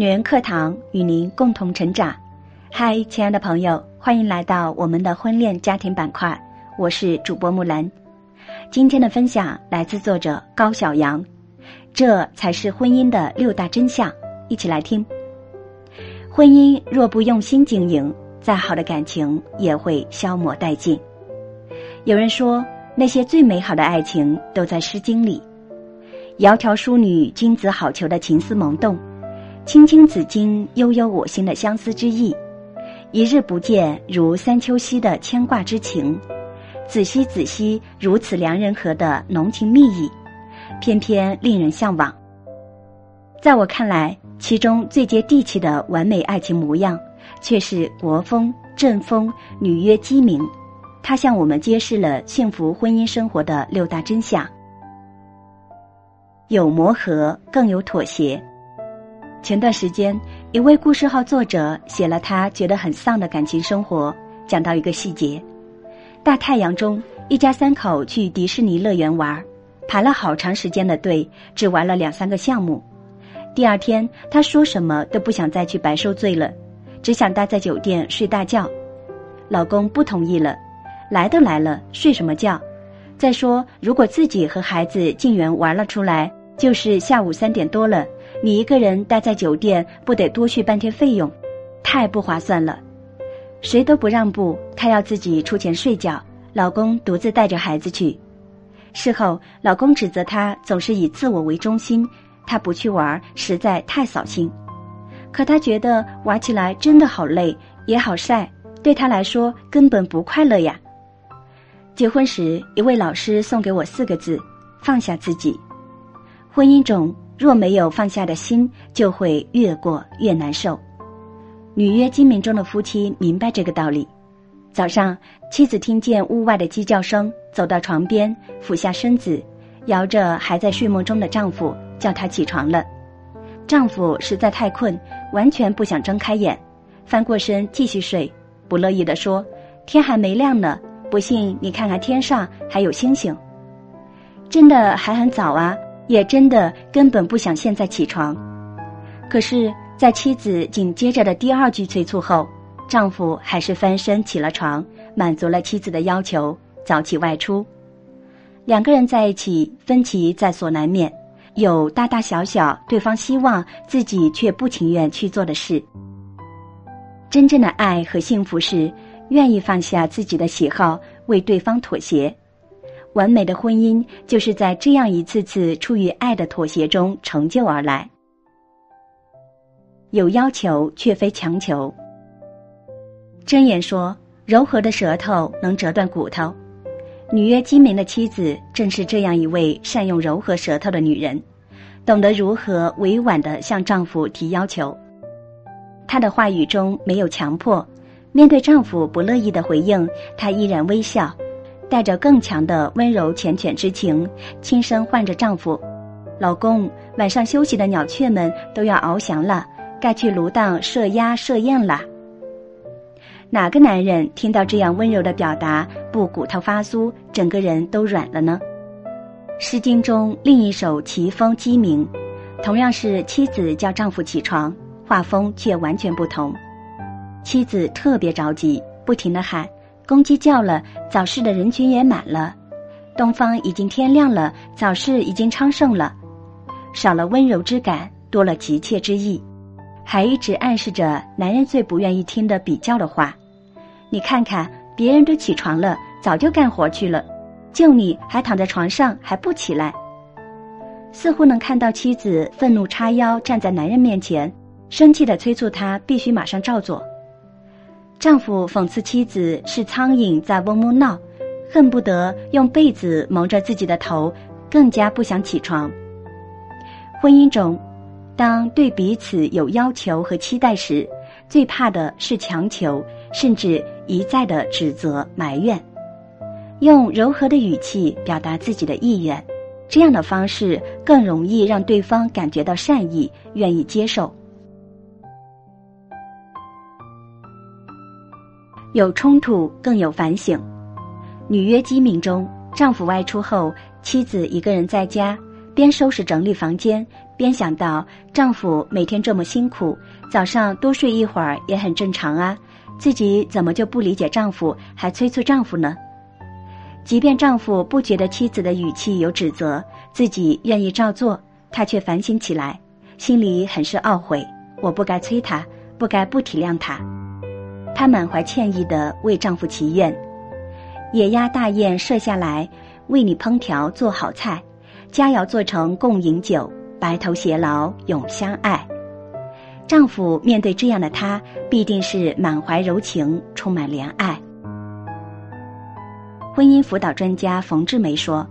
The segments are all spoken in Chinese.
女人课堂与您共同成长。嗨，亲爱的朋友，欢迎来到我们的婚恋家庭板块，我是主播木兰。今天的分享来自作者高小阳，这才是婚姻的六大真相，一起来听。婚姻若不用心经营，再好的感情也会消磨殆尽。有人说，那些最美好的爱情都在《诗经》里。窈窕淑女，君子好逑的情思萌动，青青子衿，悠悠我心的相思之意，一日不见，如三秋兮的牵挂之情，子兮子兮，如此良人和的浓情蜜意，偏偏令人向往。在我看来，其中最接地气的完美爱情模样，却是国风正风，女约鸡鸣。它向我们揭示了幸福婚姻生活的六大真相。有磨合，更有妥协。前段时间，一位故事号作者写了他觉得很丧的感情生活，讲到一个细节：大太阳中，一家三口去迪士尼乐园玩，排了好长时间的队，只玩了两三个项目。第二天，他说什么都不想再去白受罪了，只想待在酒店睡大觉。老公不同意了，来都来了，睡什么觉？再说，如果自己和孩子进园玩了出来。就是下午三点多了，你一个人待在酒店，不得多续半天费用，太不划算了。谁都不让步，她要自己出钱睡觉，老公独自带着孩子去。事后，老公指责她总是以自我为中心，她不去玩实在太扫兴。可她觉得玩起来真的好累，也好晒，对她来说根本不快乐呀。结婚时，一位老师送给我四个字：放下自己。婚姻中若没有放下的心，就会越过越难受。女约精明中的夫妻明白这个道理。早上，妻子听见屋外的鸡叫声，走到床边，俯下身子，摇着还在睡梦中的丈夫，叫他起床了。丈夫实在太困，完全不想睁开眼，翻过身继续睡，不乐意地说：“天还没亮呢，不信你看看天上还有星星。”真的还很早啊。也真的根本不想现在起床，可是，在妻子紧接着的第二句催促后，丈夫还是翻身起了床，满足了妻子的要求，早起外出。两个人在一起，分歧在所难免，有大大小小对方希望自己却不情愿去做的事。真正的爱和幸福是愿意放下自己的喜好，为对方妥协。完美的婚姻就是在这样一次次出于爱的妥协中成就而来。有要求却非强求。箴言说：“柔和的舌头能折断骨头。”女约精明的妻子正是这样一位善用柔和舌头的女人，懂得如何委婉的向丈夫提要求。她的话语中没有强迫，面对丈夫不乐意的回应，她依然微笑。带着更强的温柔缱绻之情，轻声唤着丈夫：“老公，晚上休息的鸟雀们都要翱翔了，该去芦荡射鸭射雁了。”哪个男人听到这样温柔的表达，不骨头发酥，整个人都软了呢？《诗经》中另一首《齐风》鸡鸣，同样是妻子叫丈夫起床，画风却完全不同。妻子特别着急，不停的喊。公鸡叫了，早市的人群也满了。东方已经天亮了，早市已经昌盛了。少了温柔之感，多了急切之意，还一直暗示着男人最不愿意听的比较的话。你看看，别人都起床了，早就干活去了，就你还躺在床上还不起来。似乎能看到妻子愤怒叉腰站在男人面前，生气的催促他必须马上照做。丈夫讽刺妻子是苍蝇在嗡嗡闹，恨不得用被子蒙着自己的头，更加不想起床。婚姻中，当对彼此有要求和期待时，最怕的是强求，甚至一再的指责埋怨。用柔和的语气表达自己的意愿，这样的方式更容易让对方感觉到善意，愿意接受。有冲突，更有反省。女约机敏中，丈夫外出后，妻子一个人在家，边收拾整理房间，边想到丈夫每天这么辛苦，早上多睡一会儿也很正常啊，自己怎么就不理解丈夫，还催促丈夫呢？即便丈夫不觉得妻子的语气有指责，自己愿意照做，他却反省起来，心里很是懊悔。我不该催他，不该不体谅他。她满怀歉意地为丈夫祈愿：野鸭大宴设下来，为你烹调做好菜，佳肴做成共饮酒，白头偕老永相爱。丈夫面对这样的她，必定是满怀柔情，充满怜爱。婚姻辅导专家冯志梅说：“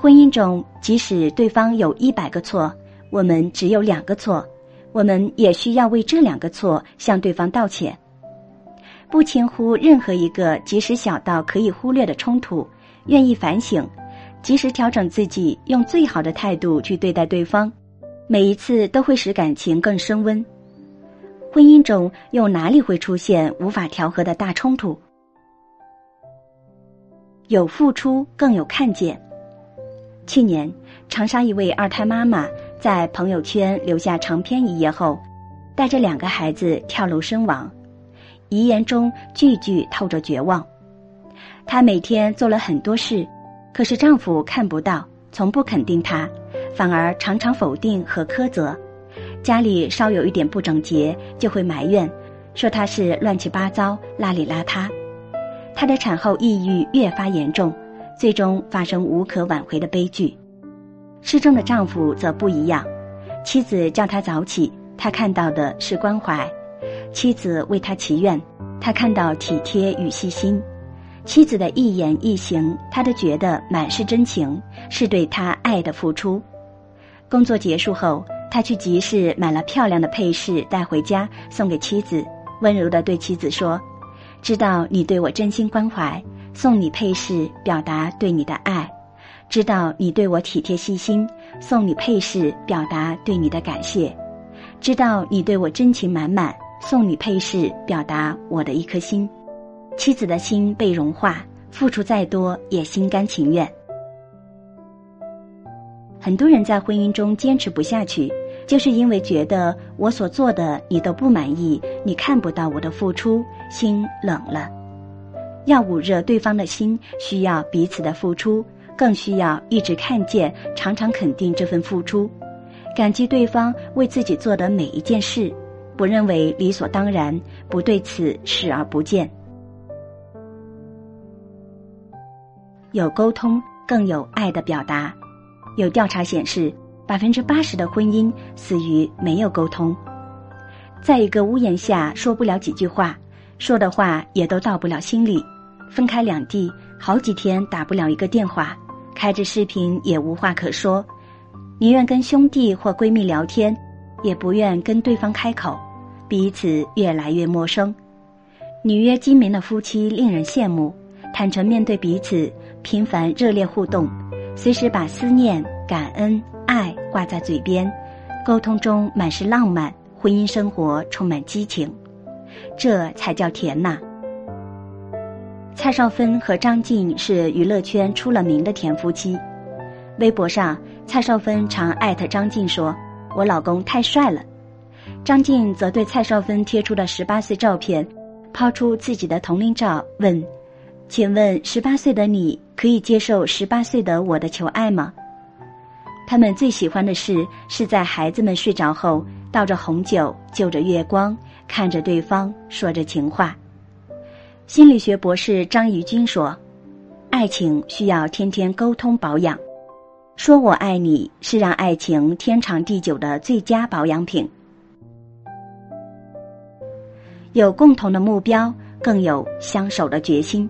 婚姻中，即使对方有一百个错，我们只有两个错，我们也需要为这两个错向对方道歉。”不轻忽任何一个即使小到可以忽略的冲突，愿意反省，及时调整自己，用最好的态度去对待对方，每一次都会使感情更升温。婚姻中又哪里会出现无法调和的大冲突？有付出更有看见。去年，长沙一位二胎妈妈在朋友圈留下长篇一页后，带着两个孩子跳楼身亡。遗言中句句透着绝望。她每天做了很多事，可是丈夫看不到，从不肯定她，反而常常否定和苛责。家里稍有一点不整洁，就会埋怨，说她是乱七八糟、邋里邋遢。她的产后抑郁越发严重，最终发生无可挽回的悲剧。失踪的丈夫则不一样，妻子叫他早起，他看到的是关怀。妻子为他祈愿，他看到体贴与细心；妻子的一言一行，他都觉得满是真情，是对他爱的付出。工作结束后，他去集市买了漂亮的配饰带回家送给妻子，温柔地对妻子说：“知道你对我真心关怀，送你配饰表达对你的爱；知道你对我体贴细心，送你配饰表达对你的感谢；知道你对我真情满满。”送你配饰，表达我的一颗心。妻子的心被融化，付出再多也心甘情愿。很多人在婚姻中坚持不下去，就是因为觉得我所做的你都不满意，你看不到我的付出，心冷了。要捂热对方的心，需要彼此的付出，更需要一直看见、常常肯定这份付出，感激对方为自己做的每一件事。不认为理所当然，不对此视而不见。有沟通，更有爱的表达。有调查显示，百分之八十的婚姻死于没有沟通。在一个屋檐下说不了几句话，说的话也都到不了心里。分开两地，好几天打不了一个电话，开着视频也无话可说，宁愿跟兄弟或闺蜜聊天。也不愿跟对方开口，彼此越来越陌生。女约精明的夫妻令人羡慕，坦诚面对彼此，频繁热烈互动，随时把思念、感恩、爱挂在嘴边，沟通中满是浪漫，婚姻生活充满激情，这才叫甜呐！蔡少芬和张晋是娱乐圈出了名的甜夫妻，微博上蔡少芬常艾特张晋说。我老公太帅了，张晋则对蔡少芬贴出的十八岁照片，抛出自己的同龄照，问：“请问十八岁的你可以接受十八岁的我的求爱吗？”他们最喜欢的事是在孩子们睡着后，倒着红酒，就着月光，看着对方，说着情话。心理学博士张怡君说：“爱情需要天天沟通保养。”说我爱你是让爱情天长地久的最佳保养品。有共同的目标，更有相守的决心。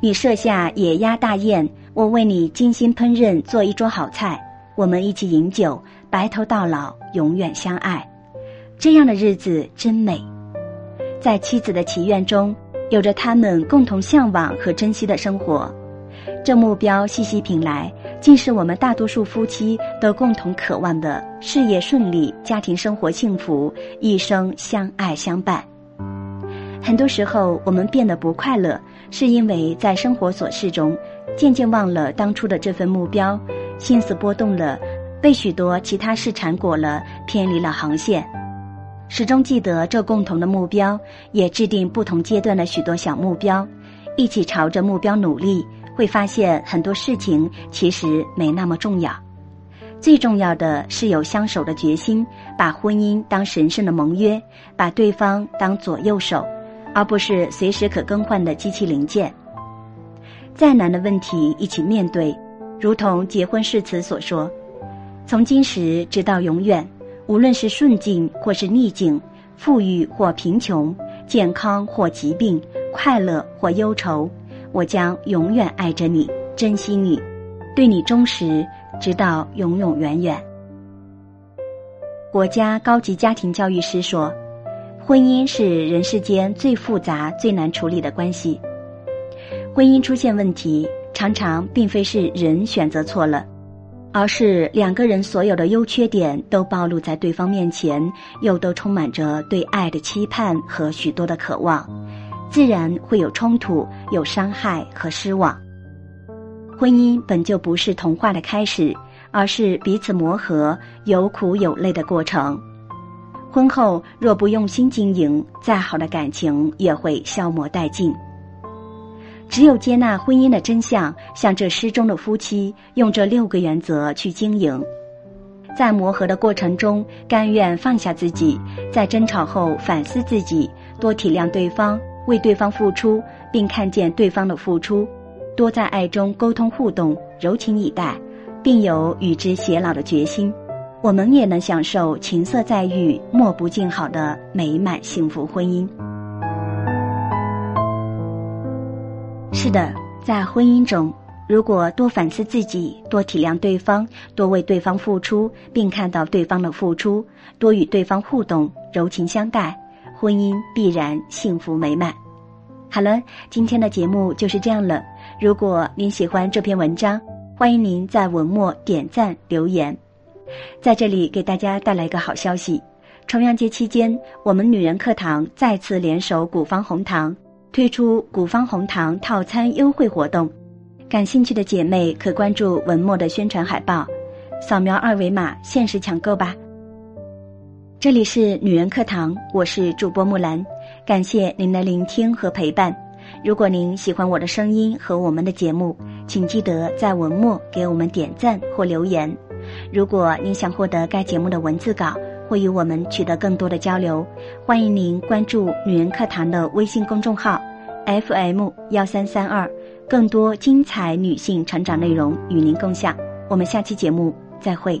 你设下野鸭大宴，我为你精心烹饪做一桌好菜，我们一起饮酒，白头到老，永远相爱。这样的日子真美。在妻子的祈愿中，有着他们共同向往和珍惜的生活。这目标细细品来，竟是我们大多数夫妻都共同渴望的：事业顺利，家庭生活幸福，一生相爱相伴。很多时候，我们变得不快乐，是因为在生活琐事中，渐渐忘了当初的这份目标，心思波动了，被许多其他事缠裹了，偏离了航线。始终记得这共同的目标，也制定不同阶段的许多小目标，一起朝着目标努力，会发现很多事情其实没那么重要。最重要的是有相守的决心，把婚姻当神圣的盟约，把对方当左右手，而不是随时可更换的机器零件。再难的问题一起面对，如同结婚誓词所说：“从今时直到永远。”无论是顺境或是逆境，富裕或贫穷，健康或疾病，快乐或忧愁，我将永远爱着你，珍惜你，对你忠实，直到永永远远。国家高级家庭教育师说：“婚姻是人世间最复杂、最难处理的关系。婚姻出现问题，常常并非是人选择错了。”而是两个人所有的优缺点都暴露在对方面前，又都充满着对爱的期盼和许多的渴望，自然会有冲突、有伤害和失望。婚姻本就不是童话的开始，而是彼此磨合、有苦有泪的过程。婚后若不用心经营，再好的感情也会消磨殆尽。只有接纳婚姻的真相，像这诗中的夫妻，用这六个原则去经营，在磨合的过程中，甘愿放下自己，在争吵后反思自己，多体谅对方，为对方付出，并看见对方的付出，多在爱中沟通互动，柔情以待，并有与之偕老的决心，我们也能享受琴瑟在遇、莫不静好的美满幸福婚姻。是的，在婚姻中，如果多反思自己，多体谅对方，多为对方付出，并看到对方的付出，多与对方互动，柔情相待，婚姻必然幸福美满。好了，今天的节目就是这样了。如果您喜欢这篇文章，欢迎您在文末点赞留言。在这里给大家带来一个好消息：重阳节期间，我们女人课堂再次联手古方红糖。推出古方红糖套餐优惠活动，感兴趣的姐妹可关注文末的宣传海报，扫描二维码限时抢购吧。这里是女人课堂，我是主播木兰，感谢您的聆听和陪伴。如果您喜欢我的声音和我们的节目，请记得在文末给我们点赞或留言。如果您想获得该节目的文字稿。会与我们取得更多的交流，欢迎您关注“女人课堂”的微信公众号，FM 幺三三二，更多精彩女性成长内容与您共享。我们下期节目再会。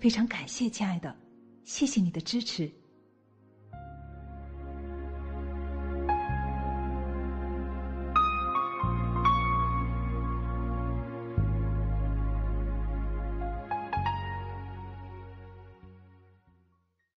非常感谢，亲爱的，谢谢你的支持。